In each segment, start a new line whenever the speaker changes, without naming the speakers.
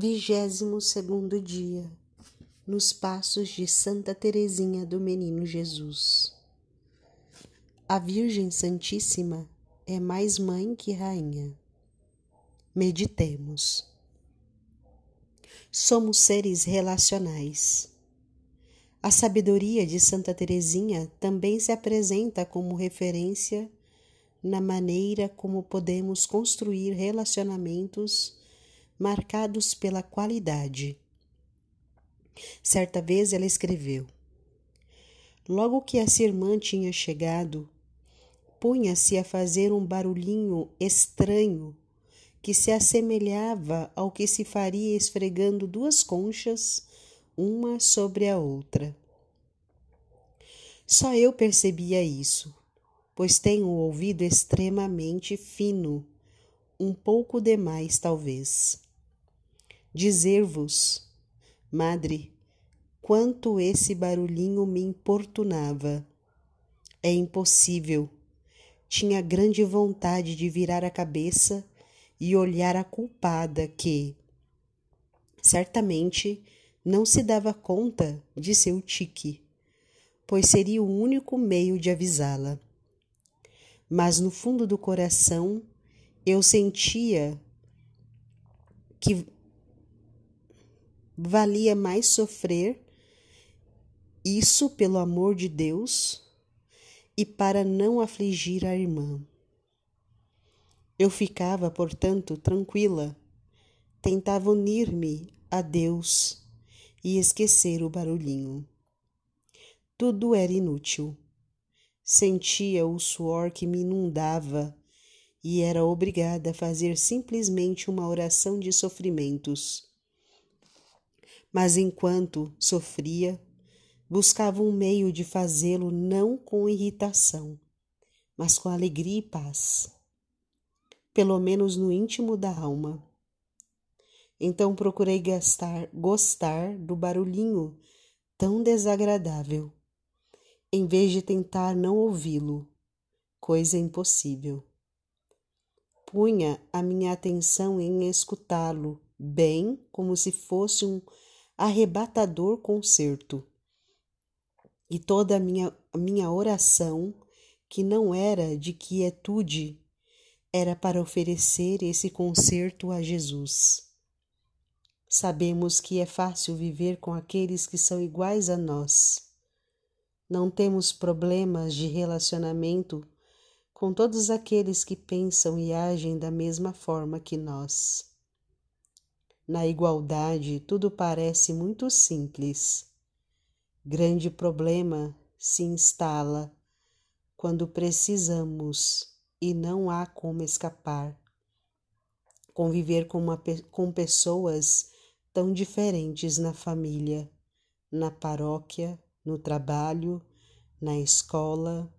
Vigésimo segundo dia, nos passos de Santa Teresinha do Menino Jesus. A Virgem Santíssima é mais mãe que rainha. Meditemos. Somos seres relacionais. A sabedoria de Santa Teresinha também se apresenta como referência na maneira como podemos construir relacionamentos marcados pela qualidade. Certa vez ela escreveu: Logo que essa irmã tinha chegado, punha-se a fazer um barulhinho estranho que se assemelhava ao que se faria esfregando duas conchas uma sobre a outra. Só eu percebia isso, pois tenho o ouvido extremamente fino, um pouco demais, talvez. Dizer-vos, madre, quanto esse barulhinho me importunava. É impossível. Tinha grande vontade de virar a cabeça e olhar a culpada que, certamente, não se dava conta de seu tique, pois seria o único meio de avisá-la. Mas no fundo do coração eu sentia que valia mais sofrer isso pelo amor de Deus e para não afligir a irmã. Eu ficava, portanto, tranquila, tentava unir-me a Deus e esquecer o barulhinho. Tudo era inútil. Sentia o suor que me inundava e era obrigada a fazer simplesmente uma oração de sofrimentos. Mas enquanto sofria, buscava um meio de fazê-lo não com irritação, mas com alegria e paz, pelo menos no íntimo da alma. Então procurei gastar, gostar do barulhinho tão desagradável, em vez de tentar não ouvi-lo, coisa impossível. Punha a minha atenção em escutá-lo, bem como se fosse um arrebatador concerto. E toda a minha, minha oração, que não era de quietude, era para oferecer esse concerto a Jesus. Sabemos que é fácil viver com aqueles que são iguais a nós. Não temos problemas de relacionamento com todos aqueles que pensam e agem da mesma forma que nós. Na igualdade, tudo parece muito simples. Grande problema se instala quando precisamos e não há como escapar. Conviver com, uma, com pessoas tão diferentes na família, na paróquia, no trabalho, na escola.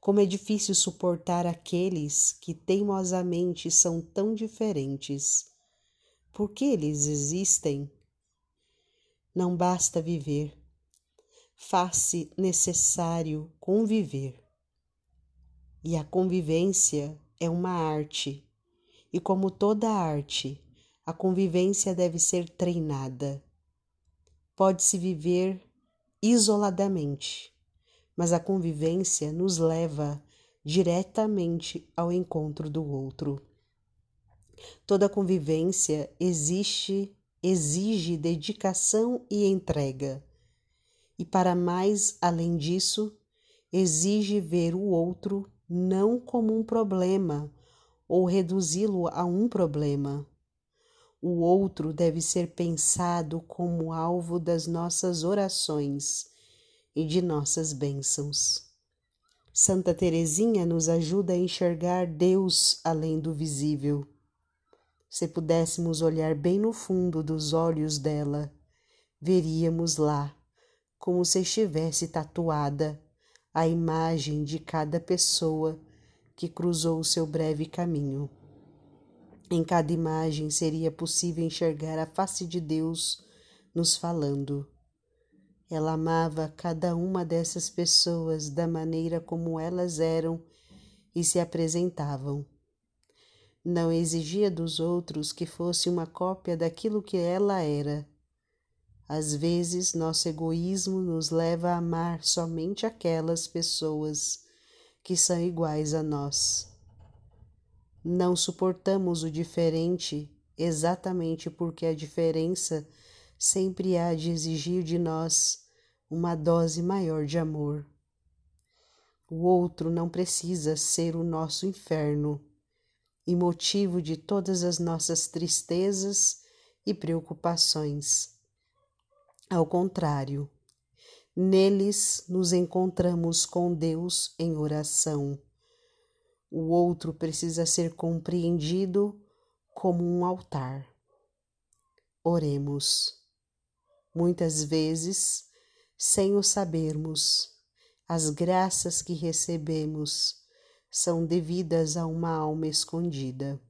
Como é difícil suportar aqueles que teimosamente são tão diferentes. Por que eles existem? Não basta viver, faz-se necessário conviver. E a convivência é uma arte, e como toda arte, a convivência deve ser treinada. Pode-se viver isoladamente, mas a convivência nos leva diretamente ao encontro do outro. Toda convivência existe, exige dedicação e entrega. E para mais além disso, exige ver o outro não como um problema ou reduzi-lo a um problema, o outro deve ser pensado como alvo das nossas orações e de nossas bênçãos. Santa Teresinha nos ajuda a enxergar Deus além do visível. Se pudéssemos olhar bem no fundo dos olhos dela, veríamos lá, como se estivesse tatuada, a imagem de cada pessoa que cruzou o seu breve caminho. Em cada imagem seria possível enxergar a face de Deus nos falando. Ela amava cada uma dessas pessoas da maneira como elas eram e se apresentavam. Não exigia dos outros que fosse uma cópia daquilo que ela era. Às vezes, nosso egoísmo nos leva a amar somente aquelas pessoas que são iguais a nós. Não suportamos o diferente exatamente porque a diferença sempre há de exigir de nós uma dose maior de amor. O outro não precisa ser o nosso inferno e motivo de todas as nossas tristezas e preocupações. Ao contrário, neles nos encontramos com Deus em oração. O outro precisa ser compreendido como um altar. Oremos. Muitas vezes, sem o sabermos, as graças que recebemos são devidas a uma alma escondida.